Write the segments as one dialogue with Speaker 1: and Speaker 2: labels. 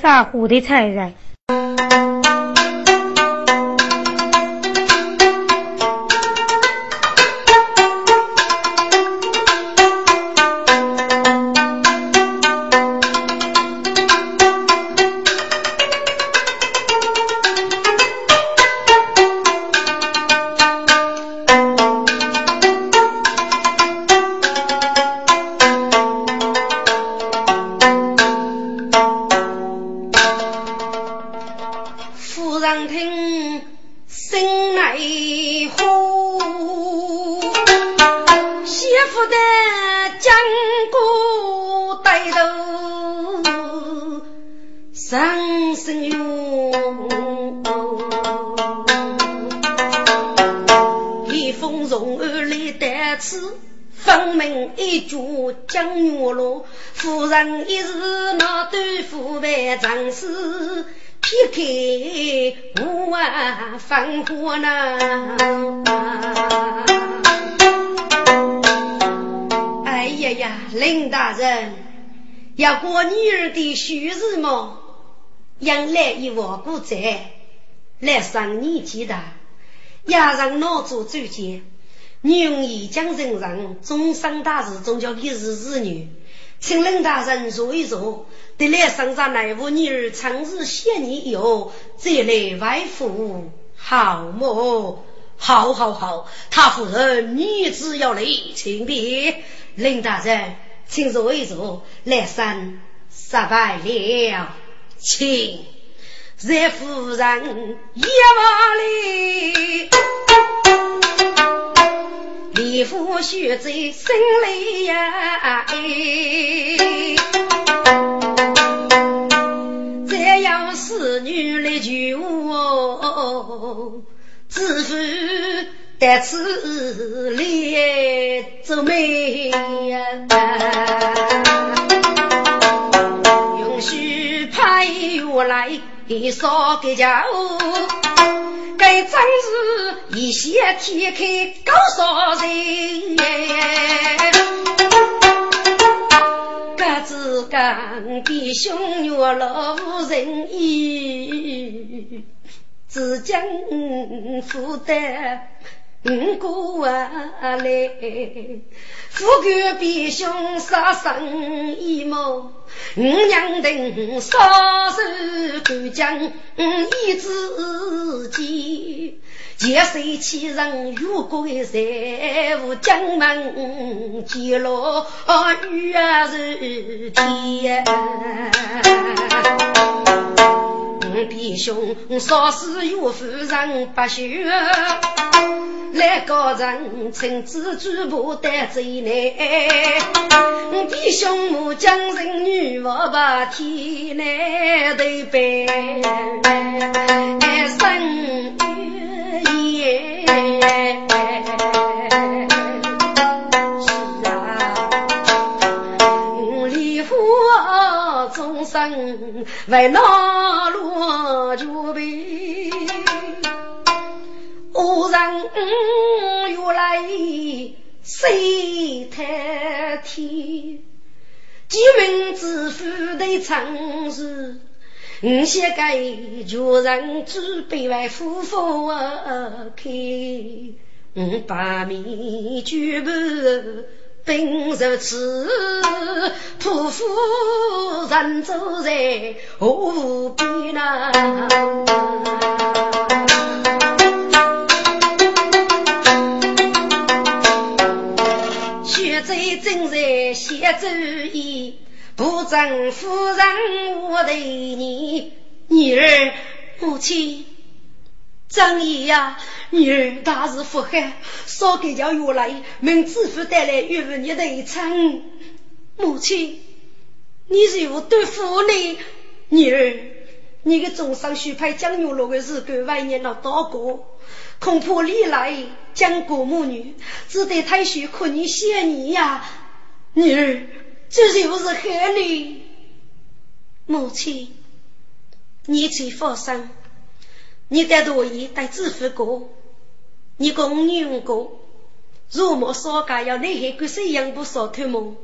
Speaker 1: 沙湖的财人。
Speaker 2: 烽火呢？哎呀呀，林大人，要过女儿的虚日么？养来一窝骨债，来上年纪大，也让老祖走见。女儿已将人上，终身大事，终叫一日子女。请林大人坐一坐，得来生上那户女儿，长日谢你以后，再来外父。好么？好，好，好！他夫人，女子要来，请别。林大人，请坐一坐。来生失败了，请。热夫人一往里，李夫婿在心里呀。哎求，知府得此来做媒呀，允许派我来烧个家该真是一线天开高烧人。各自讲弟兄若老无人意，只将负担五过来。富贵弟兄杀生意谋，五娘等杀手干将一自己。劫色欺人，越鬼在无江门揭落雨日天。弟兄少时有夫人不休，来高人趁子举步带走来。弟兄我将人女我把天来对白，生月夜。生为那罗脚背，恶人原来谁太天？几名知府的常事，五些个叫人举杯为夫妇开，五把米举杯。本如此，屠夫人走在河边呐，血债正在写主意，不争夫人我对你女儿母亲。张爷呀，女儿大事不好，少给叫月来，命知府带来岳父你的一餐。母亲，你如对付呢？女儿，你的终生许派江月落的日子，万年了多过，恐怕历来江国母女只得太虚可你谢你呀。女儿，这就是害你。母亲，你请放心。你带多爷带知府过，你公女过，如莫少家要内海归谁养不少头毛？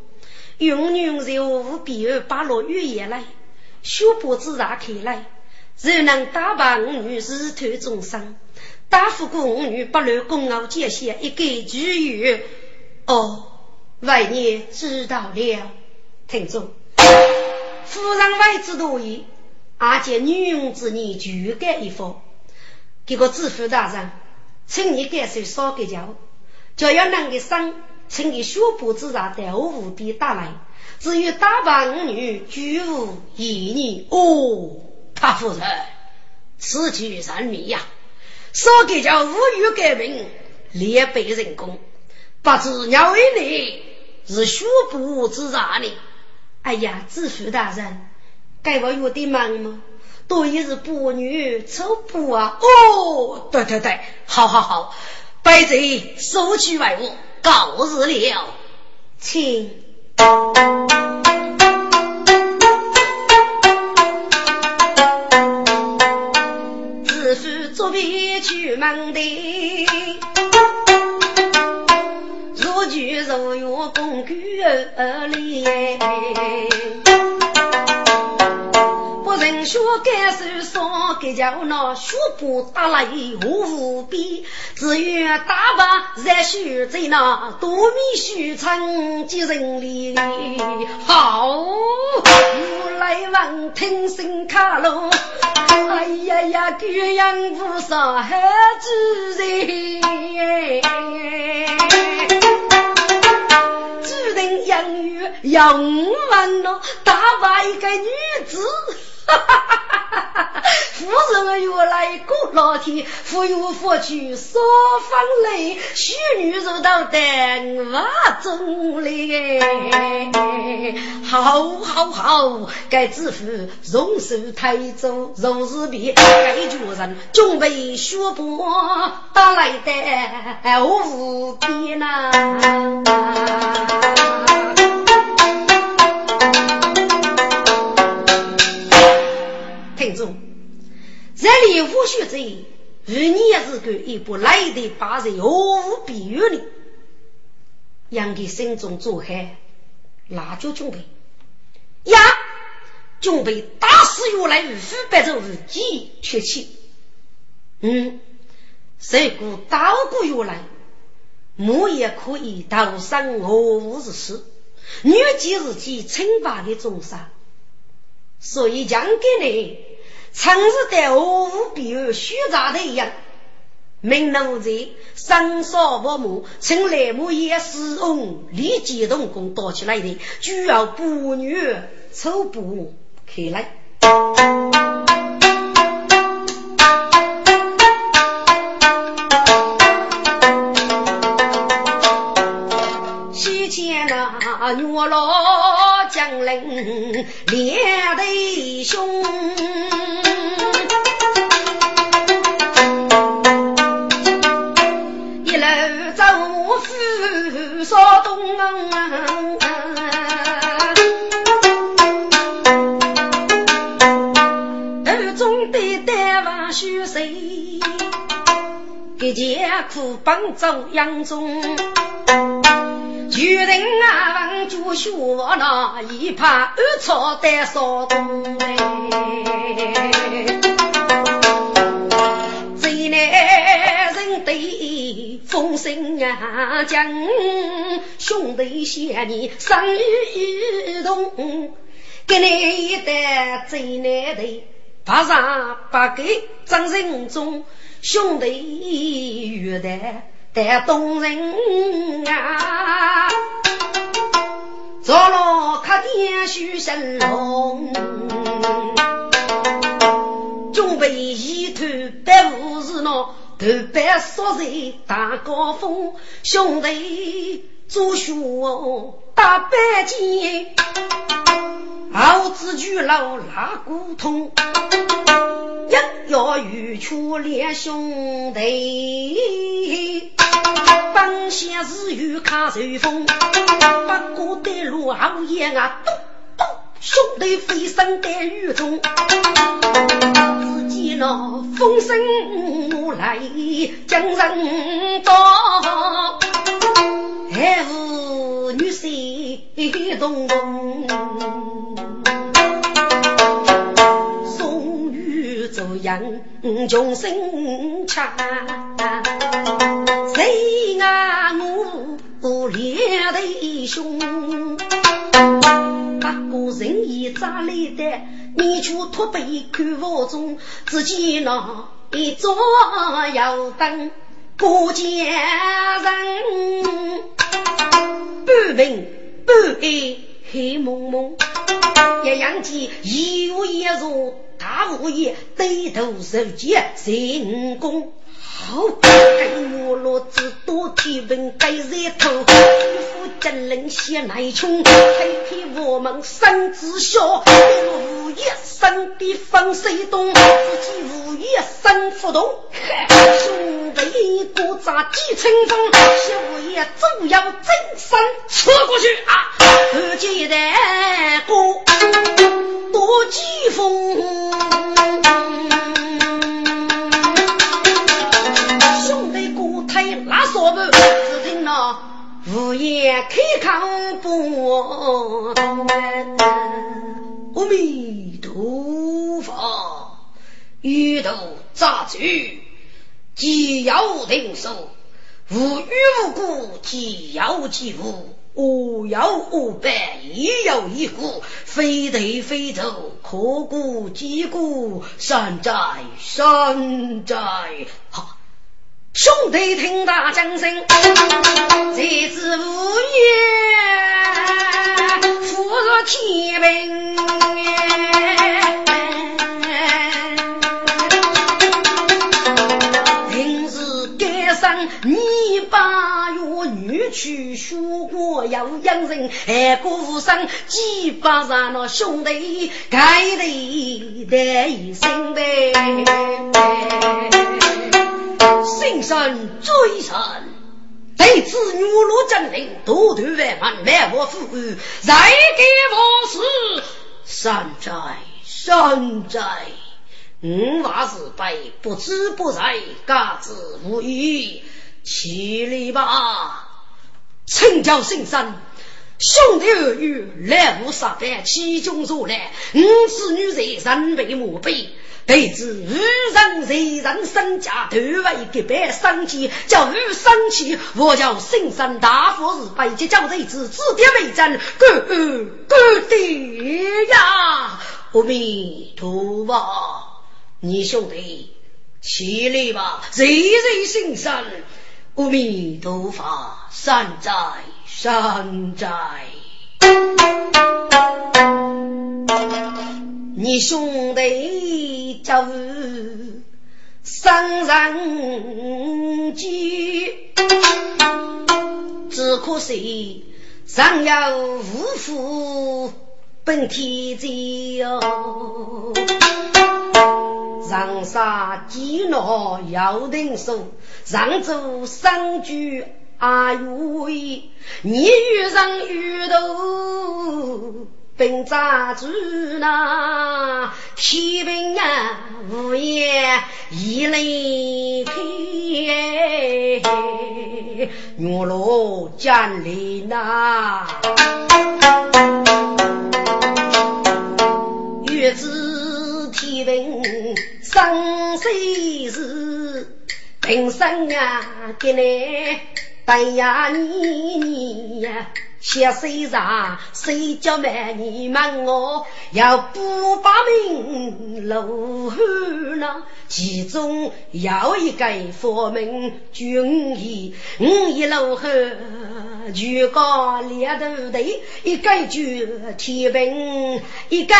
Speaker 2: 用女人无必要把落雨夜来，修脖子拉开来，若能打败我女日头众生，打不过我女不乱公傲界限，一个句语。哦，外你知道了。听众，夫人外之多疑，阿姐女佣之言拒改一方。这个知府大人，请你感受少给教，就要能给生，请你学步之上带我无比打来。至于打扮儿女，居无异议。
Speaker 3: 哦，他夫人，此举神秘呀！少给教无欲改名，列备人工，不知鸟为你是学步之上呢？
Speaker 2: 哎呀，知府大人，该我有点忙吗？多一是妇女抽布啊！
Speaker 3: 哦，对对对，好好好，百贼收取外物，告辞了，
Speaker 2: 请。知府作别去门的，若举如月公举儿里。学该手上给叫那学步打来无边，只愿打把热血在那多米须成几人里。
Speaker 3: 好，
Speaker 2: 我来问听声卡喽，哎呀呀，贵阳不少好主人，主人养育要五万咯，打把一个女子。哈！夫人又来过老天，夫有福去少分来，许女入到丹瓦中来。好好好，该知府容寿太祖如是比，该主人准备学博打来的无边呐。这里无学者，与你也是个一部来的八人，毫无比喻的。杨给心中作害，那就准备呀，准备打死原来五虎白昼日己缺气。嗯，谁故打过原来，我也可以逃生何无之事。女即自己清白的终生，所以讲给你。城市的毫无比如虚杂的一样，明奴才生杀不母，请来母也是翁立即动工打起来的，就要妇女抽布开来。西前那月老将领连对兄。少东啊，二中的单王须谁？一件苦帮走杨中，有人啊，王就说那一怕二朝的少东嘞，最难人对。风声啊，将兄弟想你生与同，给你一担最难的，怕上不给张人中，兄弟遇的带动人啊，做了客店许神龙，准备一头白胡子喏。头白说在大高峰，兄弟做学打白剑，好子巨老拉骨痛，硬要与出连兄弟，本县是有卡随风，不过的路好远啊，咚咚，兄弟飞身在雨中。只见那风声来，将人到，还无女婿动动。
Speaker 4: 养穷生强，谁爱我两弟兄？不过人意咋来的？你却托背看我中，自己那一早要等过家人，半明半暗黑蒙蒙，一样见一无一弱，大无也低头受戒成功。好，我罗子多天文盖热头，夫真人写来穷，还骗我们生子小，无一生的风水动，自己无一生不动，兄弟过咋几春风，小爷总要真身
Speaker 2: 扯过去。啊，
Speaker 4: 不记得过多几风。拉锁不，只听那午夜开口不
Speaker 2: 阿弥陀佛，遇到杂局，既有定数，无缘无故，既有既无，无有无伴，亦有一故，非得非走，可故即故，善哉善哉！哈，兄弟听大将声，这是无言，扶着天明。你八月女婿，学过要养人，还过无生几百人那兄弟，该得得一声呗。心生追神，弟子女罗真灵，多断万万万我富裕，再给我是山寨山寨，五娃子辈不知不在，嘎子无语，起立吧，请教圣山，兄弟儿女来无杀败，其中若来，五子女在人为墓碑。弟子无人谁人身家，对外给别生气，叫欲生气，我叫圣山大佛是北极叫弟子指点为真，哥哥爹呀！阿弥陀佛，你兄弟起来吧，日日心善，阿弥陀佛，善哉善哉。你兄弟叫生人机，只可惜上有无福本天灾哦。上杀饥恼要定数，上做生居阿玉，你遇上遇头。本扎住那天平呀，午夜一雷开，月落江里那，月子天平生谁事？平生啊，给你白呀你你呀。写谁上，谁叫满你问我要不把命留呢？其中有一个佛门军医，五一路后就搞两头队，一个就天平，一个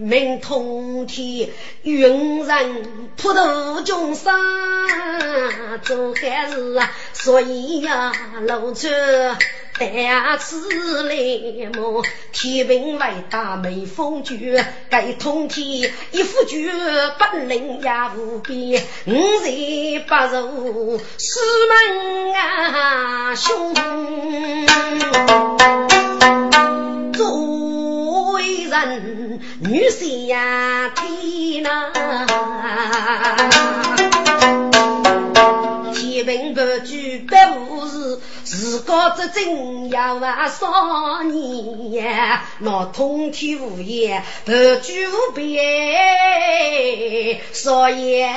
Speaker 2: 命通天，云人普度众生做坏事啊，所以呀，露出。两次来么？天平为大美风绝，该通天一副绝本领也无边。五十八如四门啊兄，作为人女下天呐。天平不举百无事，自个这真要啊少年，那通天无言，不举无边，来说言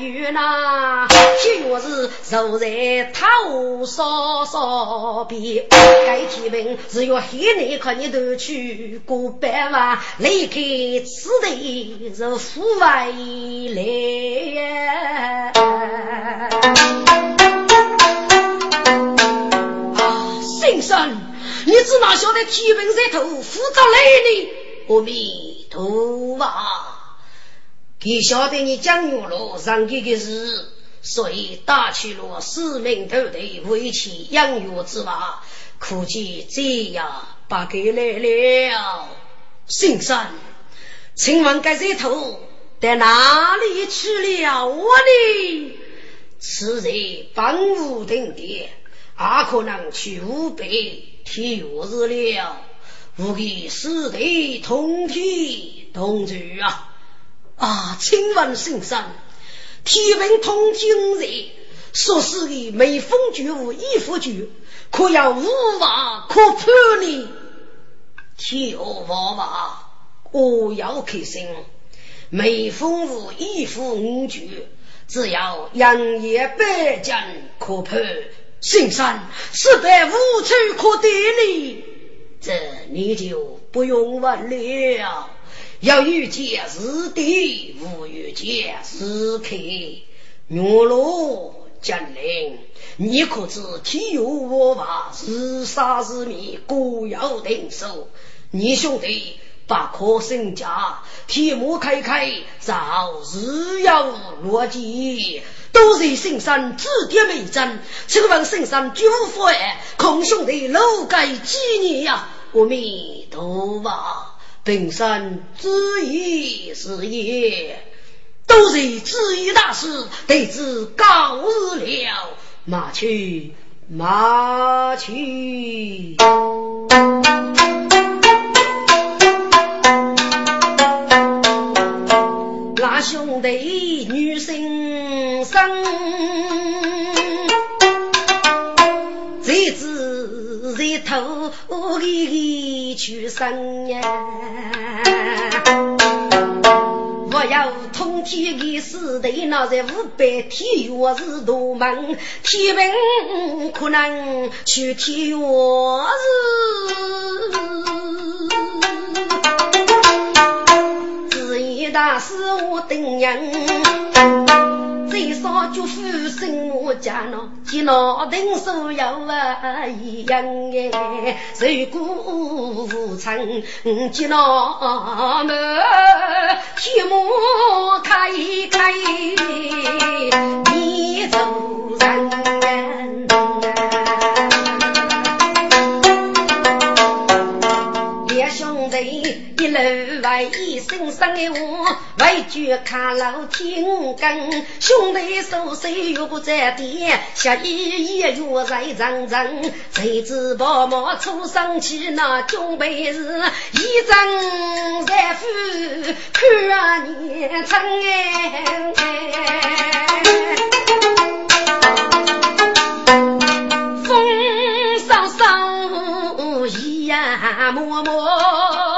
Speaker 2: 语那，天若是坐在头上上边，该天问只要黑内看你都去过百万，离开此地是富外来。啊，先生，你只哪晓得天问在头，负责来呢？阿弥陀佛，给晓得你讲玉了上给的事，所以打起了四名头的为其养育之法，估计这样把给来了。先生，请问该这头在哪里去了我呢？此人帮无定的，阿可能去五百天月日了。吾给师弟同体同住啊！啊，请问先生，天文通今日所示的美风绝无衣服绝，可要无法可判呢？天王嘛，我要开心。美风无衣服五绝，只要杨业百将可判。先生，实在无处可得呢。这你就不用问了。要遇见是敌，无遇见是客。月落江陵，你可知天有我法，是杀是灭，各要定数。你兄弟把可生家，天幕开开，早日要落地。都是圣上指点迷津，请问圣上救佛哎，孔兄弟楼盖几年呀？阿弥陀佛，本山之意是也，都是知意大师，弟子告辞了，马去马去。那兄弟女生生，这子在头里去生呀！我要通天的四队，那在五百天月是大门，天门可能去天月大师我等人，最少就负生我家喏，见老丁所有啊一样哎，受苦无成，见老们天幕开开，你走人。楼外一声声的话，为救看老天根，兄弟手手又不在地，下一夜月在长长，谁知宝马出上去那准备是一张财富看年成哎，风声声一呀默默。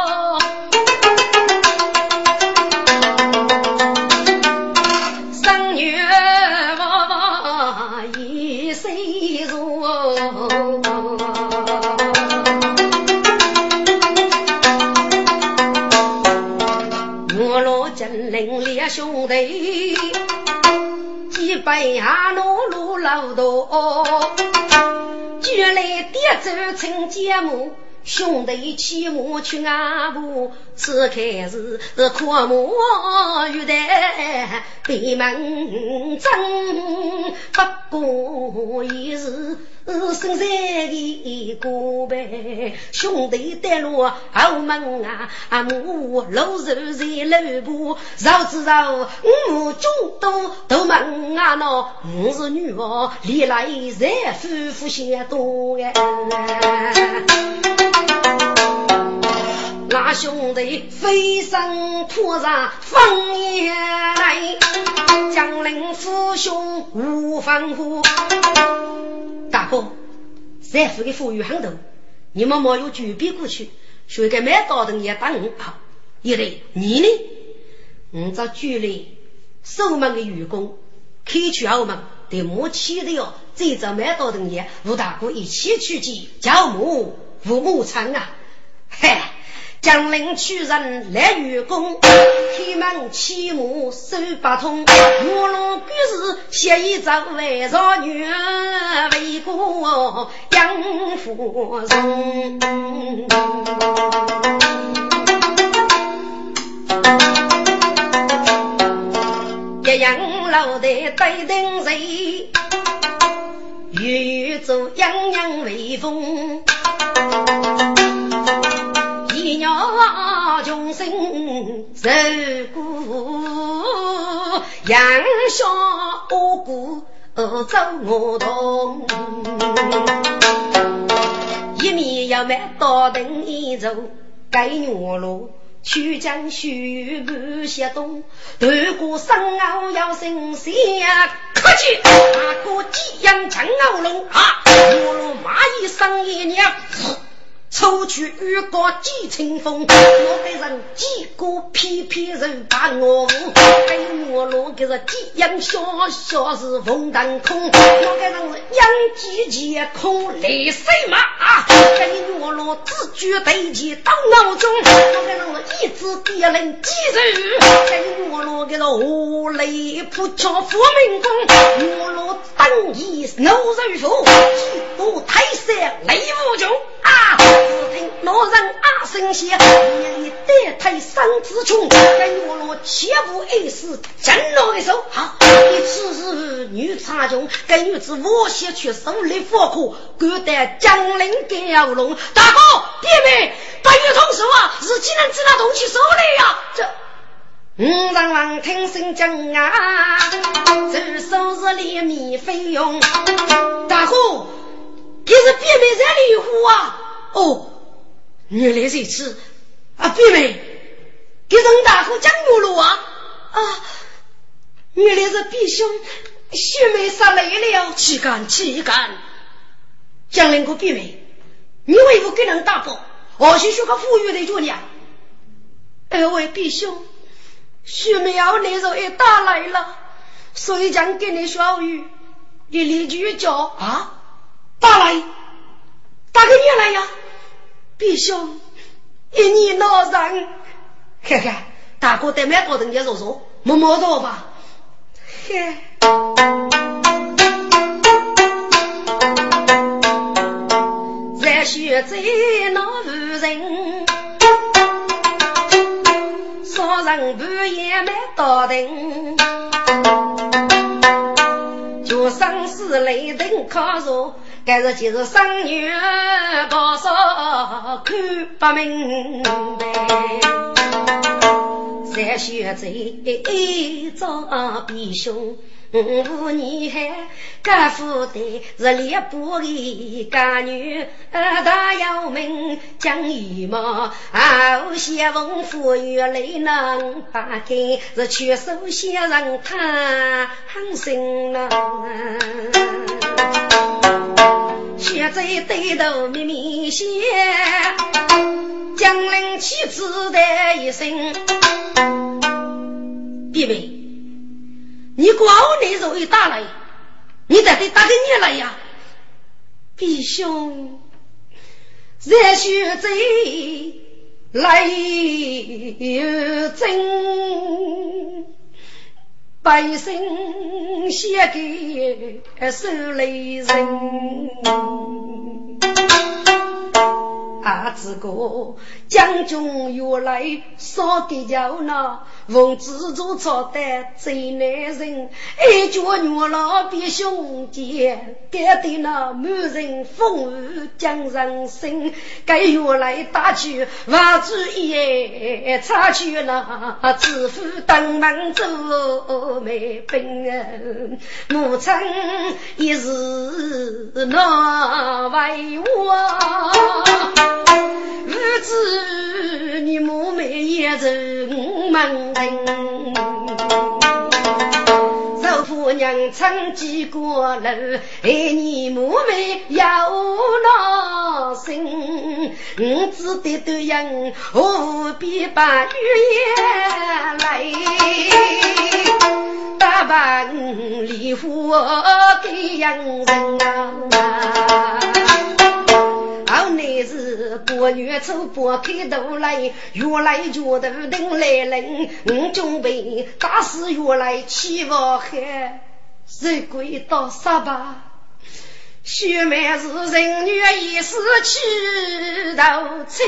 Speaker 2: 兄弟，几百下路路老多，卷来爹走成节目。兄弟骑马去阿婆，此刻是阔马玉带闭门争，不过也是深山的过呗。兄弟带路后门啊，阿母老肉在路旁，绕子绕，我中都都门啊喏，我是女娃，历来在夫妇些多哎。那兄弟飞身扑上风也来，江陵父兄无防护。大哥，三府的富裕很多，你们没有举笔过去，谁敢买刀的也打我？一来你呢？我这距离守门的员工开去澳门，对母亲的哟，这着蛮多的年，吴大哥一起去见教母吴母昌啊，嘿。江陵取人来员工，天门起母手不通，卧龙居士写一张为少女为国养父荣。一样老的对灯人，月月做样样威风。鸟穷生受苦，杨小阿哥走我同，一面要买刀灯一走，盖牛路曲江须不些东，断过生傲要生血，可见大哥几样强熬龙啊，牛路蚂蚁生一年。出去遇过几清风，我该人几个皮皮人把我扶，给我落给人几样小小是风当空，我给人养鸡鸡空泪水马，给我落自觉对起当脑中，我给人一直跌人几人，给我落给人无泪不叫佛明公，我落等一怒人夫，几步泰山泪无穷。啊！只听老人啊声响，夜里带退三子穷，跟我罗切勿碍事，真老一手。好，一次是女差穷，跟女子我先去手里佛苦，赶得江陵盖龙。大哥，别妹，八月同手啊，是岂能知那东西手里呀？这五人王听声讲啊，这手是连米费用。大哥，这是别妹在里户啊？哦。原来如此啊，妹妹，给人大哥讲我了啊啊！原来是弟兄兄妹杀累了，岂敢岂敢！江陵哥，弟妹，你为何给人打包？我是学个富裕的主娘。二位弟兄，兄妹要那时候也打来了，所以讲给你小雨，你立即叫啊，打来，大哥你来呀！弟兄，一年老人，看看大哥得蛮多人家说说，摸摸着吧。嘿，在学在那无人，少人半夜蛮多人，就生死雷霆靠着。该日就是生女多少看不明白，三学在遭弟兄。五年海，家父的是猎捕的家女，大有名讲羽毛，后先锋富裕来能把根，是全手先让他生了。现在对头秘密写，江陵妻子的一生，弟妹。你光你肉一打来，你得得打给你来呀！弟兄，热血在来真，百姓写给手里人。阿子哥，将军原来少给叫那奉自助操的最难人，一脚牛老比兄弟，该得那满人风雨将人生，该原来打去万子爷，插去那知府登门做媒兵，母亲一日难为我。如子你母妹也人。五亩地赵娘撑起个你母妹又闹心。你只得答应何必把玉颜来？
Speaker 4: 打扮你离给洋人啊！好男是不女丑不开头来，越来觉得等来人，我准备打死越来欺负海，谁鬼到杀吧？血脉是人女一时去到亲，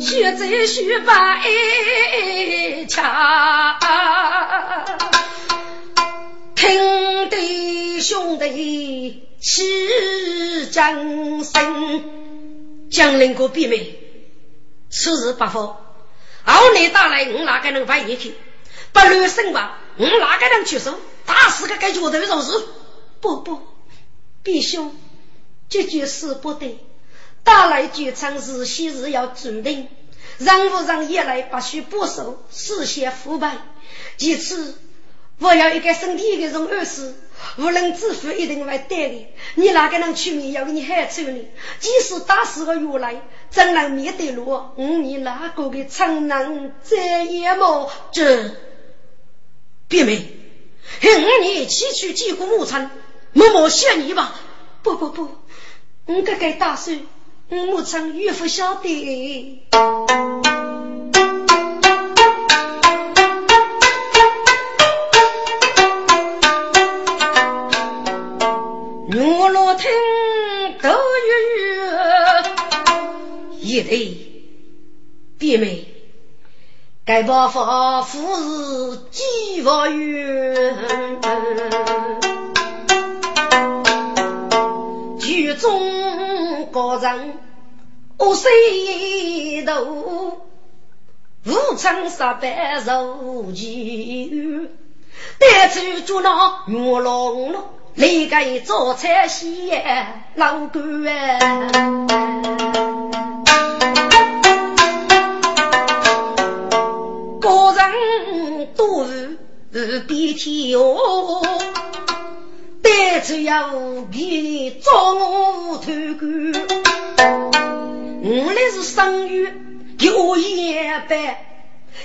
Speaker 4: 血在血把一掐，听弟兄弟齐掌声，
Speaker 2: 将领哥闭门，此日不发，后来打来我哪个能把一去？不乱生吧，我哪个能出手？打死个该脚头做事？
Speaker 4: 不不，弟兄，这句是不对。打来剧场日夕日要注定，让不让也来不许不受，事先腐败。其次，我要一个身体的种儿子，无论致富一定会带的。你哪个能出面要给你害处呢？即使打死个月来，怎能面对路？嗯，你哪个的长能再也莫
Speaker 2: 这？别妹，五年七去几户牧场，默默谢你吧。
Speaker 4: 不不不，我该该打算，我母亲岳父晓得。
Speaker 2: 一对别妹。该报发富是几万元，剧中高人五岁头，武昌十百如鸡，带出就那月龙龙，来个做菜先老官。都是比天哦，但只要比做我偷官，我来是生育有一般，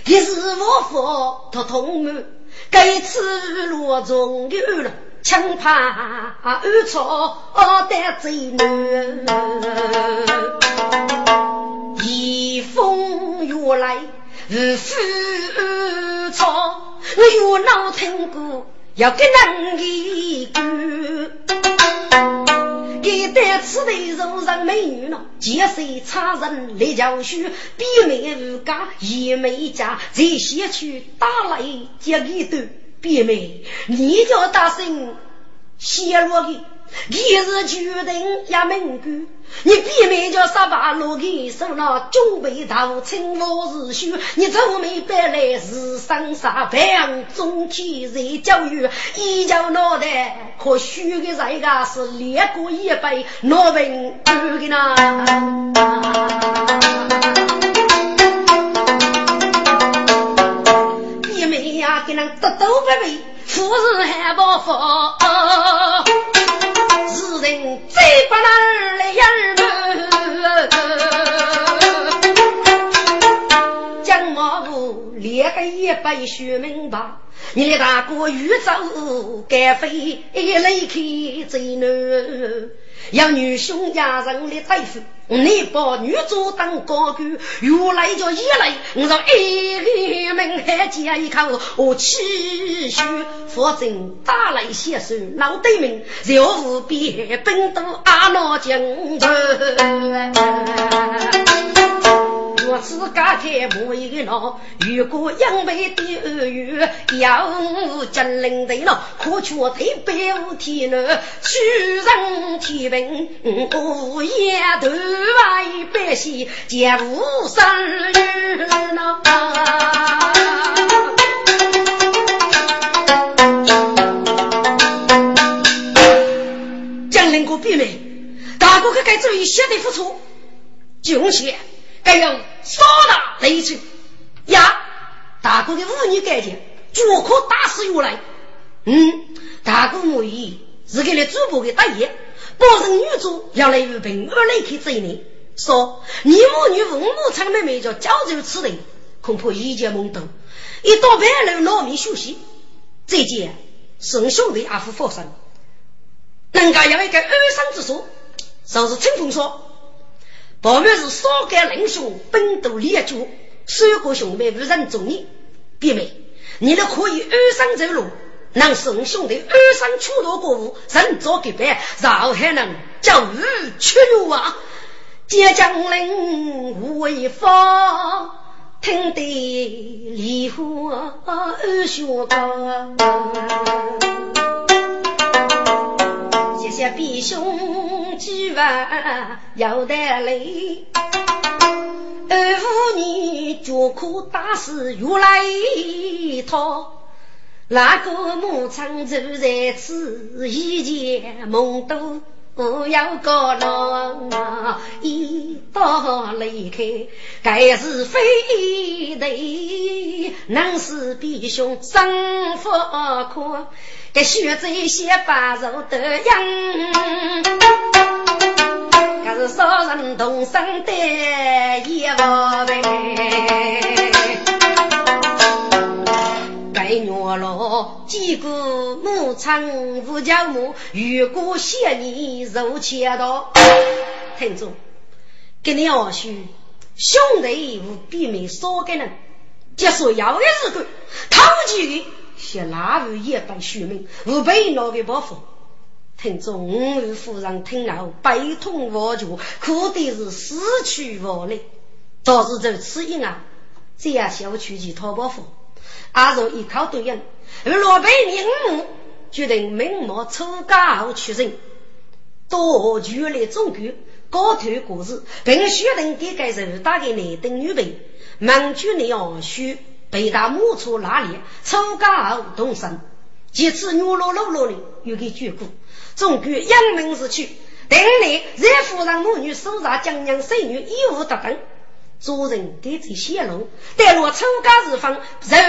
Speaker 2: 一时无法他同我，该次落中有了，强怕暗草得罪难，一风雨来。是富草，我有脑听过，要给人一个。给带刺的柔人美女呢，见谁差人来教书，比美无家也没家，在先去打来接一段，比美你叫大声泄露的。你是决定也门关，你闭门叫杀把路给收了，准备逃清我是修，你走没白来是生杀白中天在教育，一脚脑袋可虚的人家是连过一杯老文官的呐，闭门呀给人得都不为，富士还不服。人再不能来儿们，将马步连个一百学明白，你大哥欲走该飞离开最难。要女兄家人来对付，你把女主当高官，原来就一来，我说一个门还接一口，我气虚，佛尊打来血手老对门，若无别奔到阿罗江我自家开我一个脑，如果养备的二月要金陵的了，可却得表天了，屈人天平，我也头外百姓皆无生日了。江陵哥闭门，大哥可该注意血的付出，穷血。还有少大雷锤呀！大哥的妇女感情，就可打死下来。嗯，大哥母仪是给了主播的大爷，保证女主要来与平儿来去追你。说你母女父母长妹妹叫交州此人，恐怕一见懵懂。一到半路闹米休息，再见孙兄弟阿父发生，人家有一个二生之说，就是清风说，旁边是少干领兄本都列举，三个兄妹无人中意，弟妹，你都可以二生走路，让孙兄弟二生出多过户，人。做给办，然后还能叫日屈辱啊！接将领无为方。听得梨花二雪高，谢谢弟兄几万要得来，二五年脚苦大事又来一套，那个牧场就在此，以前梦多。不要个郎一刀离开，该是非得能使弟兄生福可，该学这些把肉的样，该是少人同生的一个呗。月落几个牧场无家母，如果嫌你肉切刀，听众，给你二叔兄弟无比没少个人，结束要一日个偷鸡的，是哪位也被续命，无被那个报复。听众，五位夫人听了悲痛万绝，哭的是死去活来。倒是这此音啊，这样小区去讨报复。阿若一靠对应，而罗贝宁决定明末出家后取人，多举来中举，高头故事，并选定给该人打给男等女辈，满举内容需北大木处哪里出家后动身，其次女老老老的又给眷顾，中举英明之去，等你让夫人母女手上将娘孙女衣物等等。做人给这泄露，待若出家日方，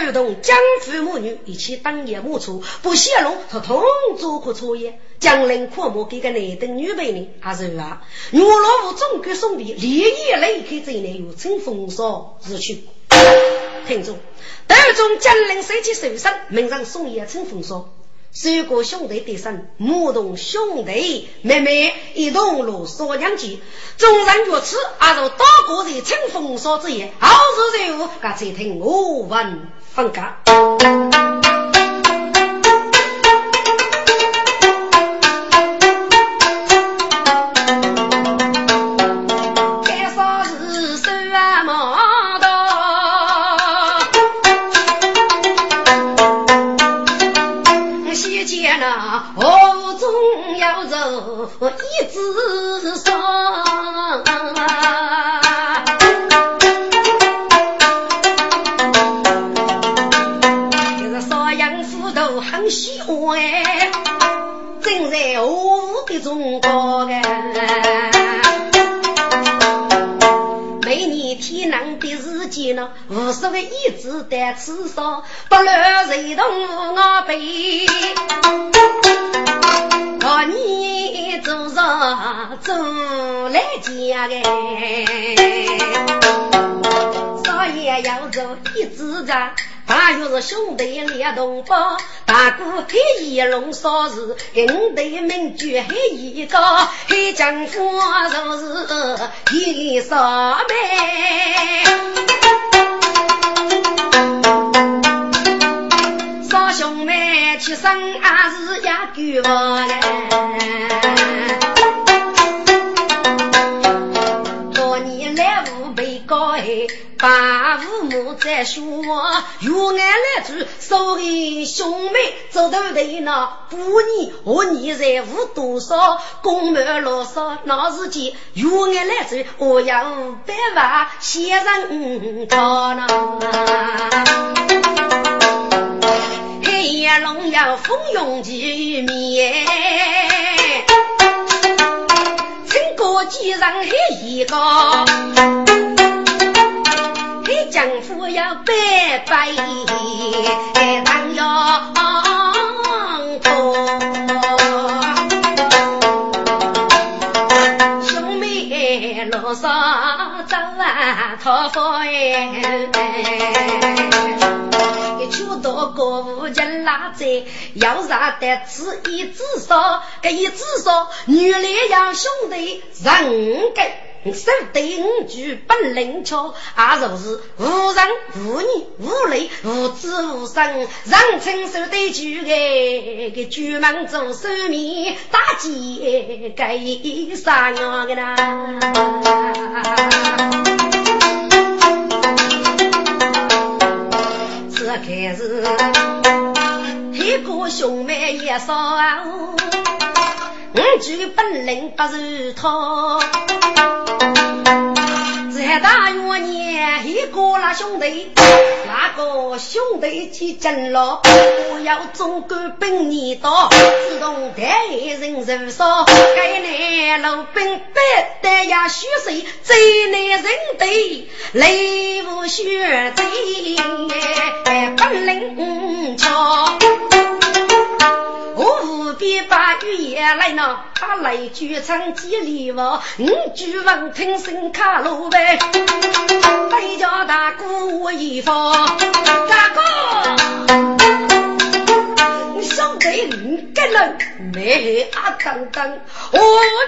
Speaker 2: 如同将父母女一起当夜暮处，不泄露，他同做可错也。将来阔莫给个男等女辈呢？还是啊？我老夫总归送礼，连夜离开这内又乘风骚日去。听众，德中将领随即受伤，名人送夜乘风骚。三个兄弟得胜，母同兄弟妹妹一同入锁娘家。众人如此，阿如大个人清风所之夜，好日人物，噶才听我闻分家。一直说，就是少阳斧头很喜欢，正在何物的中国哎。每年天冷的日间呢，无数个一直在吃烧，不乱随同我背。我你做啥做来家个？少爷要做一支仗，大约是兄弟连同胞，大哥黑衣龙少日，兄弟名句黑一个，黑将夫就是一少妹。兄妹起身还是要举我嘞。无被告害，把父母在说，由俺来做，所以兄妹走到对那不年和你在乎多少，公满老少那时间，由俺来做，我要百万先人讨呢。黑夜龙要蜂拥其面，成个机上黑一个，丈夫要拜拜，当要多，兄妹老少。走啊，讨房哎。一出到国务进拉在，要啥得吃一只烧，这一只烧，女来要兄弟人给。手对五句本领巧，也就是无人无女无泪无知无生，让亲手对句个个举门做手面打击该啥样个呐？这开始一个兄妹也少。五句本领不如他，在大元年一个那兄弟，那个兄弟去征了，我要总管兵你到，自动带人入少，该南路兵百单呀血水，最难人对雷无血贼，来呢，他来举长几里我，五句闻听声卡路呗，北家大哥一方，大哥。兄弟，你个人没啊等等，我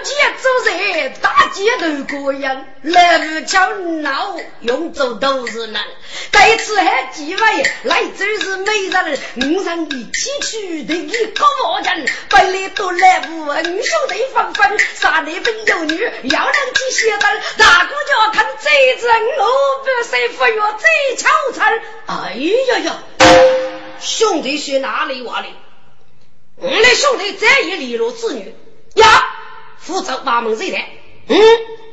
Speaker 2: 家走在大街头过样，来不叫闹，用走都是难。这次还几位来走是美人，五人一起去的一个魔人，本来都来不问兄弟纷纷，杀那边有女要能去写单，大哥就要看这阵路不谁服药最巧惨。哎呀呀，兄弟是哪里话哩？我的兄弟再也离落子女呀，负责八门这代，嗯，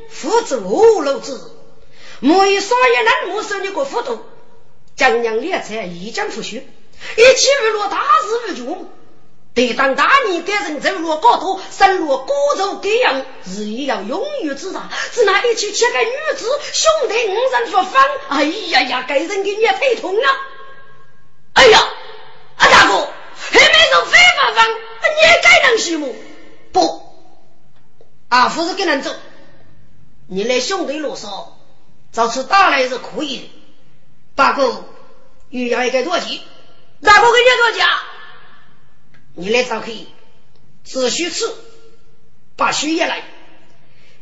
Speaker 2: 负责五路子，每少爷能没收你个糊涂，江洋列车一将复须，一起日落大事无穷。得当大年给人走路高头，生路孤舟给样，日也要勇于自杀。只那一起七个女子兄弟五人说方，哎呀呀，给人给你腿痛啊！哎呀，啊大哥。还没做非法方，你也该能许么？不，啊，不是跟人走。你来兄弟啰嗦，找次打来是可以的。大哥，又要一个多钱？大哥给你多钱？你来找可以，只需吃，把需也来。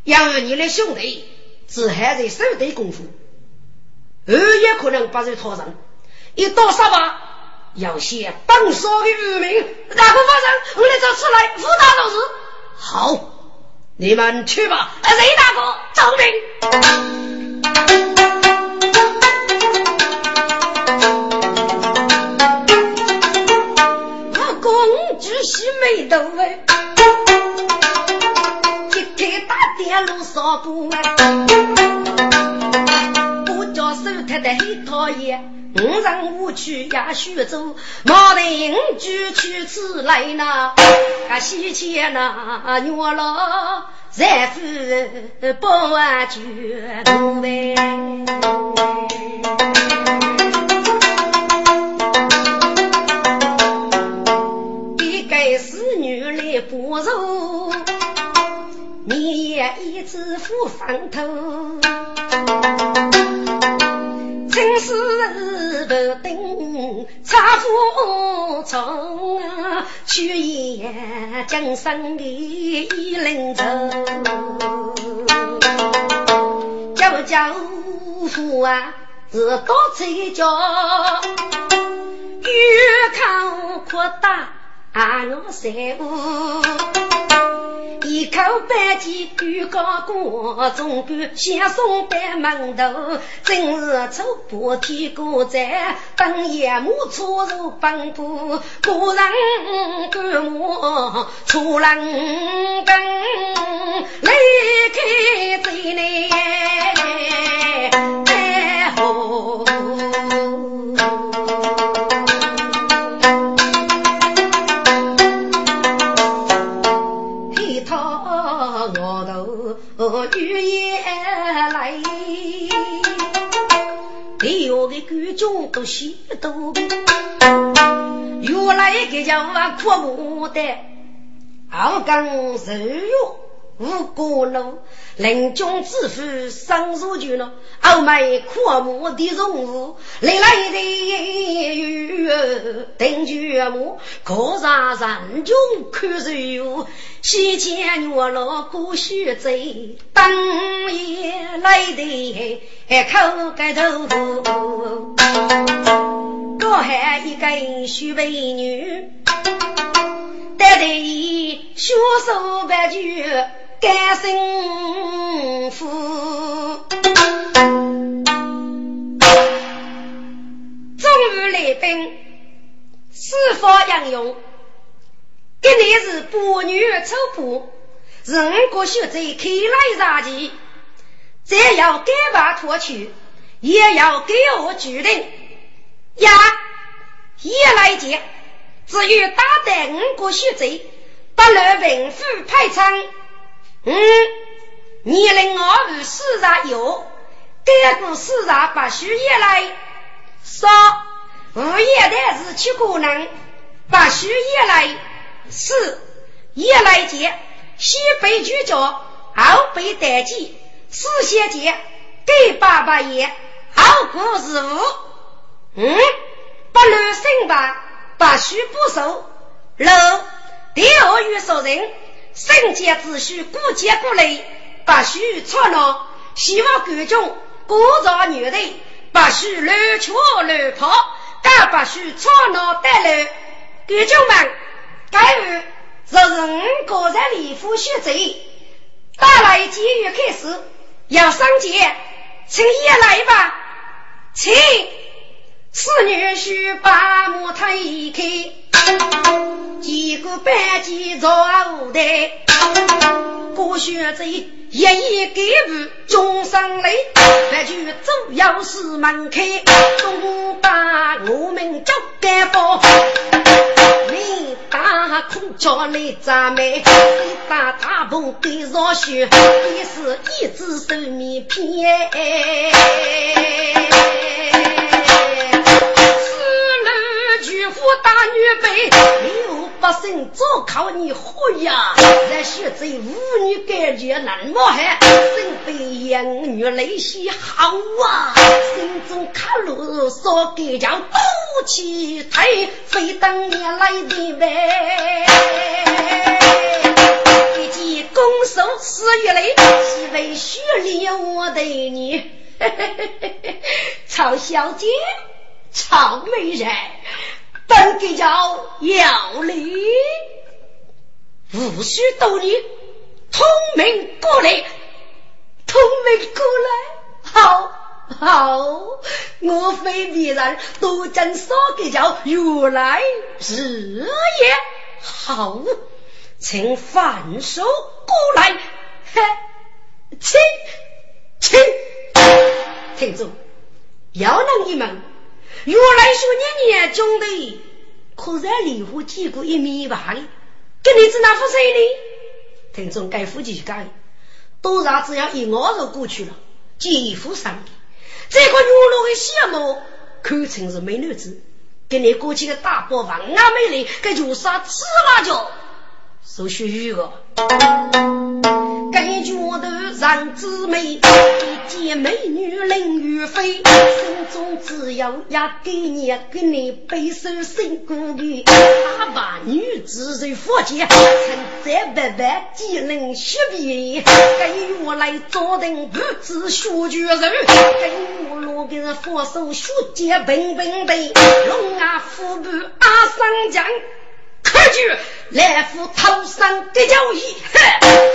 Speaker 2: 因为你的兄弟只还在手底功夫，二也可能把人拖上，一到沙巴。要写本所的渔民，大哥发生，我来找出来辅导老师。好，你们去吧。雷大哥，走命。我公举西眉头哎，一开大电路上不哎，我叫手太太很讨厌。五人五去也许走，毛人举去此来呐，啊西迁呐，女老再夫不完全呗。一个是女来不柔，你也一直扶上头。真是不等差夫从，去也江山的一人走，叫叫夫啊是多嘴角，越看扩大我三五。一口白鸡鱼高过，总管先送在门头，真是丑不提过在，等夜幕出入奔波，果然干木出人根，离开这里观众都。许多，原来一个叫苦木的，二更日用无过路，临终之父生如酒呢，傲眉阔目的容物，来来的雨等绝目，可让人中看如西前月落过雪贼，当夜来的口盖头，多喊一个许美女，带得血手白驹。甘心福，终于来宾，四方杨勇，今年是八月初八，是五个学者开来杀鸡，再要改把脱去，也要给我决定。呀，也来接，至于打得五个学者，不来文府派仓。嗯，你令我与四杀有，这个四杀把须也来说，五夜的是七个人，把须也来四也来接，西北举着，后北待机，四先接，给爸爸爷，后过是五，嗯，不乱生吧，把须不收，六第二月受人。圣洁之需，古节古类，不许错闹。希望观众鼓掌女的，不许乱敲乱跑，更不许吵闹带来。观众们，该日若是五个人礼服学贼，打来节约开始要上节，请也来吧，请。此女婿把木推开。几个班级坐舞台，过学子一一给予终生累，那就主要是门开，东打我们就干包，你打空叫你赞美，你打大棚给热血，你是一只手米片。大女辈，六百姓早靠你活呀！在学这妇女感觉那么嗨，身被养女泪洗好啊！心中卡路说给叫斗气退，非等年来的呗。一记拱手四月泪，是为雪里我的你，曹小姐，曹美人。本给叫要礼，无需多礼，通明过来，通明过来，好好，我非别人，多真少给叫如来是也好，请反手过来，嘿，请请，听住，要能一门。原来说你年中的，可在离湖见过一米八的，跟你是哪副谁呢？听众该夫妻讲，多少只要一熬就过去了，几乎上的。这个女路的羡慕，堪称是美女子。跟你过去的大伯王啊美丽，该就是啥芝麻椒，说学语个。该觉得人之美，一见美女人如飞，心中只有一个你，跟你背手心孤女，他把女子在佛前，称赞白白技能学笔，该我来做人不知学绝人，该我落个佛手学剑平平平，龙啊虎步阿三将。可举来福头上的交易，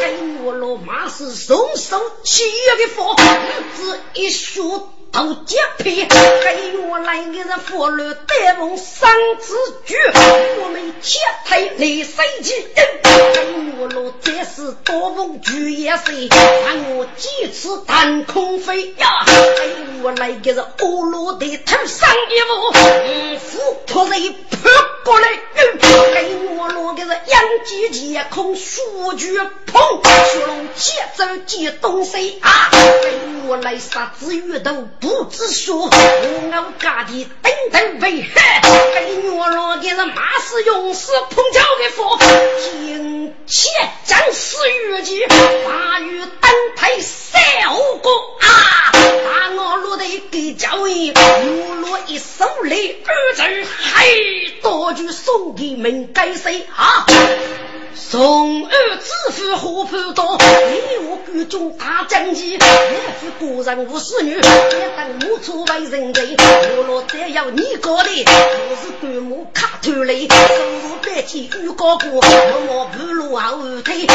Speaker 2: 跟我罗马是松手契约的佛，只一说。都结配，还有我来个人佛律带梦三字句，我们切台来生气，跟我罗这是多风举也谁，让我几次弹空飞呀，还有我来个人欧罗的头上一副，斧头人扑过来，跟我罗个人仰击天空数据砰，雪龙切走几东西啊，我来杀子鱼头。不知说，我家的等等为何？跟月老的是马氏勇士碰巧的佛，听且将死于己，把与登台小过啊！把我落得给教义，我落一手里二字，嘿多句送给门该谁啊？从儿子夫何不到？你我军中大将军，也是国人无侍女，也当母出为人臣。我若再要你搞的，我是官母卡头雷，生我白天与高过，我莫不落后退。啊，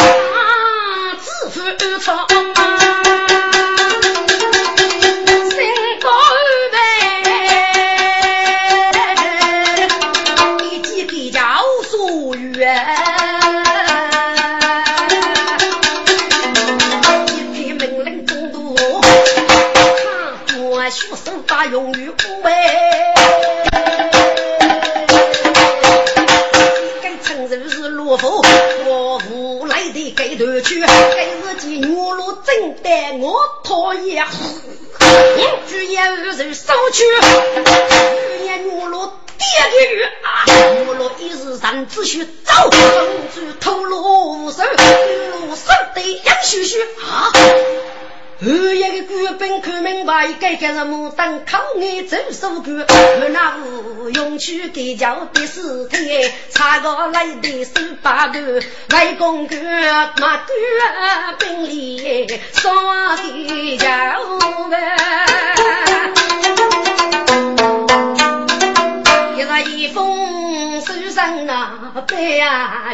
Speaker 2: 自负二操。用于无为，该承认是罗浮，我无来的该夺去，该日记女路正待我讨厌，居然二人收去，去年女路第个月啊，女路一日上只需走，公主头颅无手，女路手得杨须须啊。后一个官兵看明白，该干什么？当抗日走数据，我那无用去给叫的尸体，查个来的十八个外公哥，马哥兵里上的叫呗，一个一封书上啊，白呀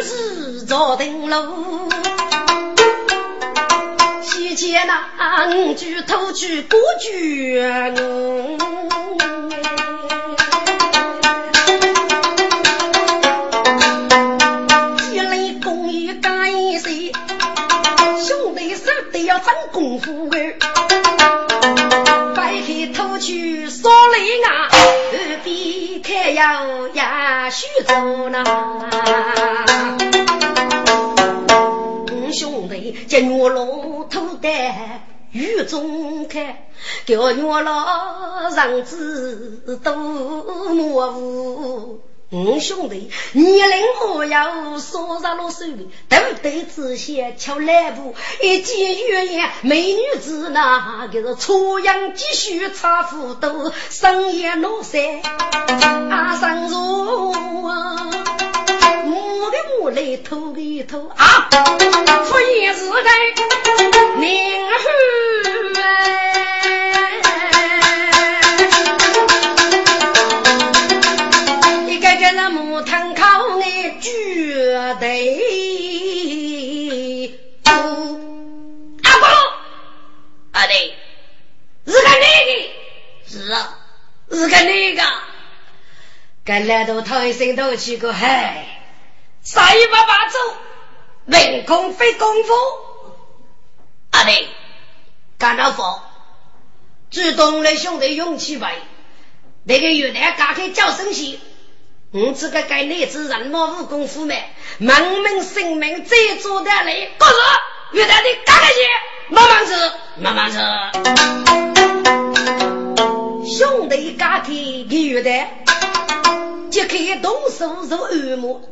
Speaker 2: 月句。登楼，西街那五句偷去古句，一来公益干一些，兄弟手得要真功夫儿，白天偷去少累啊，二边看呀，也许走呢。兄弟，接月老偷戴雨中开，叫月老让子多模糊。五兄弟，年龄我要说上了手里，都得仔细瞧来步。一见月颜美女子，那个是初阳继续插斧头，深夜落山阿上路啊。我的我来偷一偷啊！夫也是个宁汉一跟来都头一声都去过嗨。三一八八走，凌空飞功夫。阿弟，干到佛，主动来兄弟勇气为。那个月亮打开叫声息，我这个该男子人马武功夫没，门门生命最做的来。哥子，月亮的干开去，慢慢吃，慢慢吃。兄弟打开月亮，就可以动手入耳目。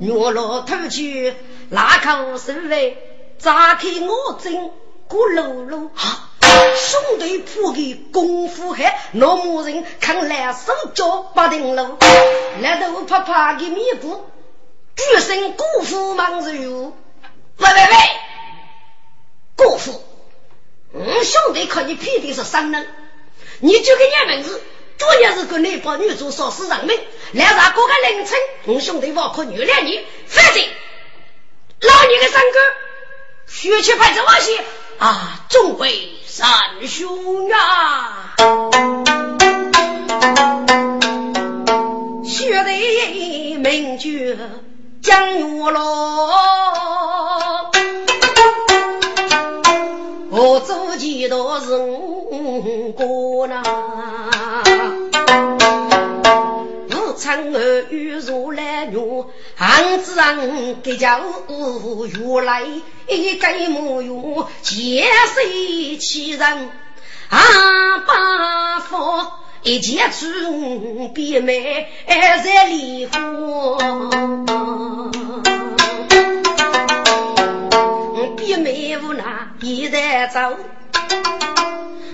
Speaker 2: 月落头去，拉口手来，扎开我针，咕噜噜！兄弟铺的功夫好，那么人看来手脚不停路，来头啪啪的面部，举身功夫忙着哟！喂喂喂，姑父，我兄弟看你偏的是商人，你就给你名字。多年是个内帮女主烧死人命，来上各个凌晨，我兄弟我可原谅你，反正老你的三哥，血气派这往些啊，众位三兄啊，血泪名绝江月楼，我走几多人过呐。嫦娥与如来女，汉子人给叫如来一个模样，见谁欺人？啊，八方一见出闭门在离婚，闭门无奈一在走。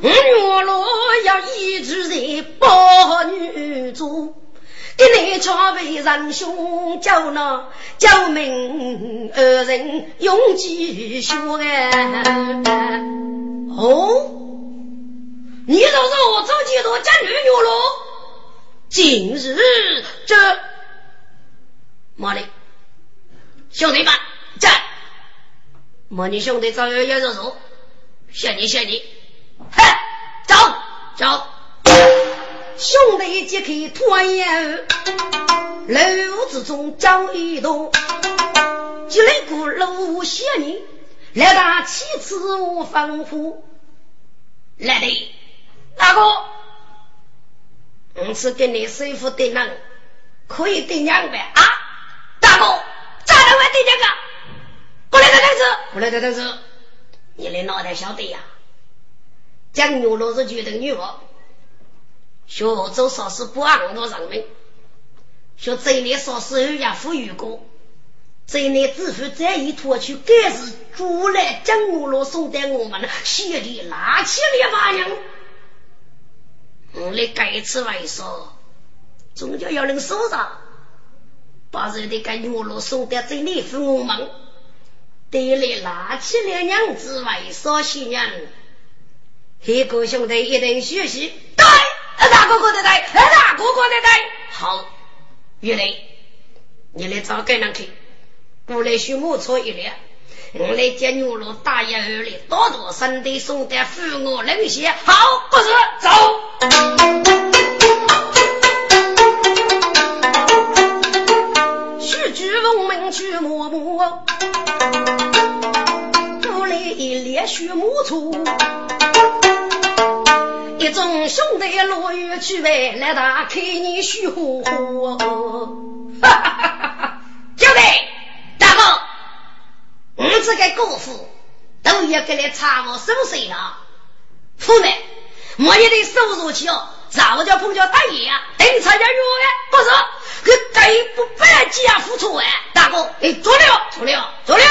Speaker 2: 我女罗要一直在保女主，给你却被人兄叫那救命二人永继续哎！哦，你都是我自己多家女女罗，今日这妈的兄弟们在，妈你兄弟早有也是说，谢你谢你。嘿，走走，兄弟揭开团圆，楼之中讲一动，几来股楼仙人，来打七次我吩咐，来的大哥，我是跟你师傅对人，可以对娘呗啊？大哥，咋能会对娘啊？过来的同志，过来的同志，你的脑袋晓得呀？将牛罗是决定女王，学走少是不按多人民，学这里少是有也富裕过，这里支付这一拖去，该是主来将牛罗送给我们，血的拉起来吧娘！我来盖次外说，终究要能收着，把这的给牛罗送到这里付我们，得来拉起来娘子外说新娘。黑哥兄弟一定学习，对，大哥哥的对，大哥哥的对。好，玉雷，你来找该人去，过来学木错一列，我来接牛肉大爷儿里，多多生的送的父我冷血。好，不是走。须知文明去默默，过来一列学木错。一众兄弟落雨去呗，来打开你虚呼呼。哈哈哈哈哈！兄弟，大哥，我这个姑父都要给你查我收税了。夫人，我也得收入去哦。早就碰见大爷啊，等参加约哎，不是，可该不白家付出哎。大哥，哎，做了，做了，做了。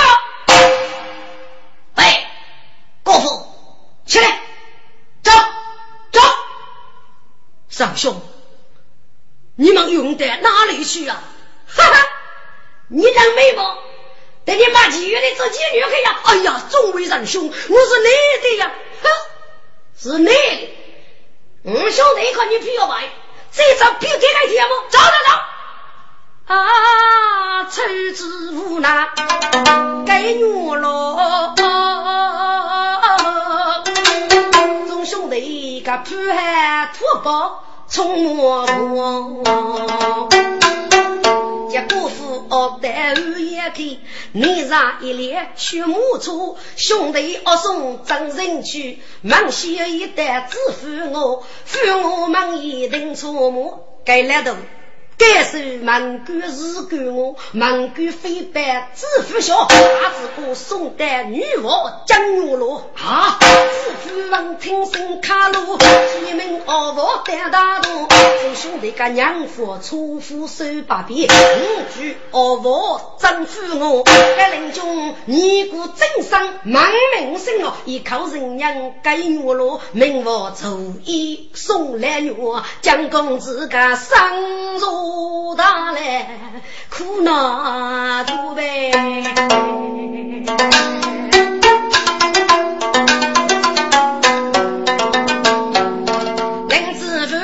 Speaker 2: 喂，姑父，起来，走。走，三兄，你们用到哪里去啊？哈哈，你认为不？等你把妓院的自己女孩呀，哎呀，众位仁兄，我是你的呀，哼，是你的。我兄弟看你皮白，这张皮给来贴不？走走走。啊，छो 子无奈，该女了。兄弟个破海土包冲我过，结果父二代二爷去，脸上一列血母车。兄弟二送真人去，忙写一袋支付我，付我忙一定错目，该来的。该是蒙古日干我，蒙古飞白支付小，大子哥送的女王江月罗啊！支付王听声卡路，一名二王担大度，众兄弟个娘夫错夫手把鞭，五句二王征服我，该领军尼姑真生满名声哦，一口人娘该月罗，名佛初一送来女江公子个生如。不大嘞，苦难多呗。林子父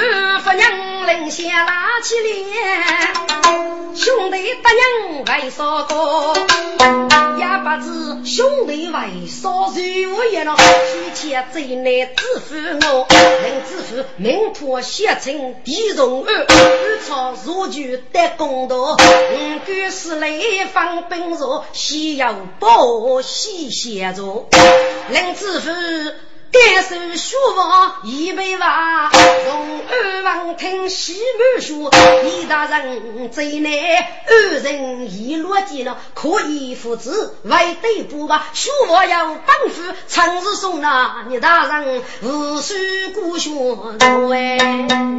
Speaker 2: 夫人领下拉起脸，兄弟大娘为啥个？不知兄弟为啥如也了？提前最难支付我，能支付名破写成地容二，二朝如举得公道。五官是雷方本弱，西要保西协助，能支付单手书房一杯话，从二房听西门说，李大人最难，二人一落地了，可以复制外对不吧？书房要帮扶，常日送那，李大人无需孤学路哎。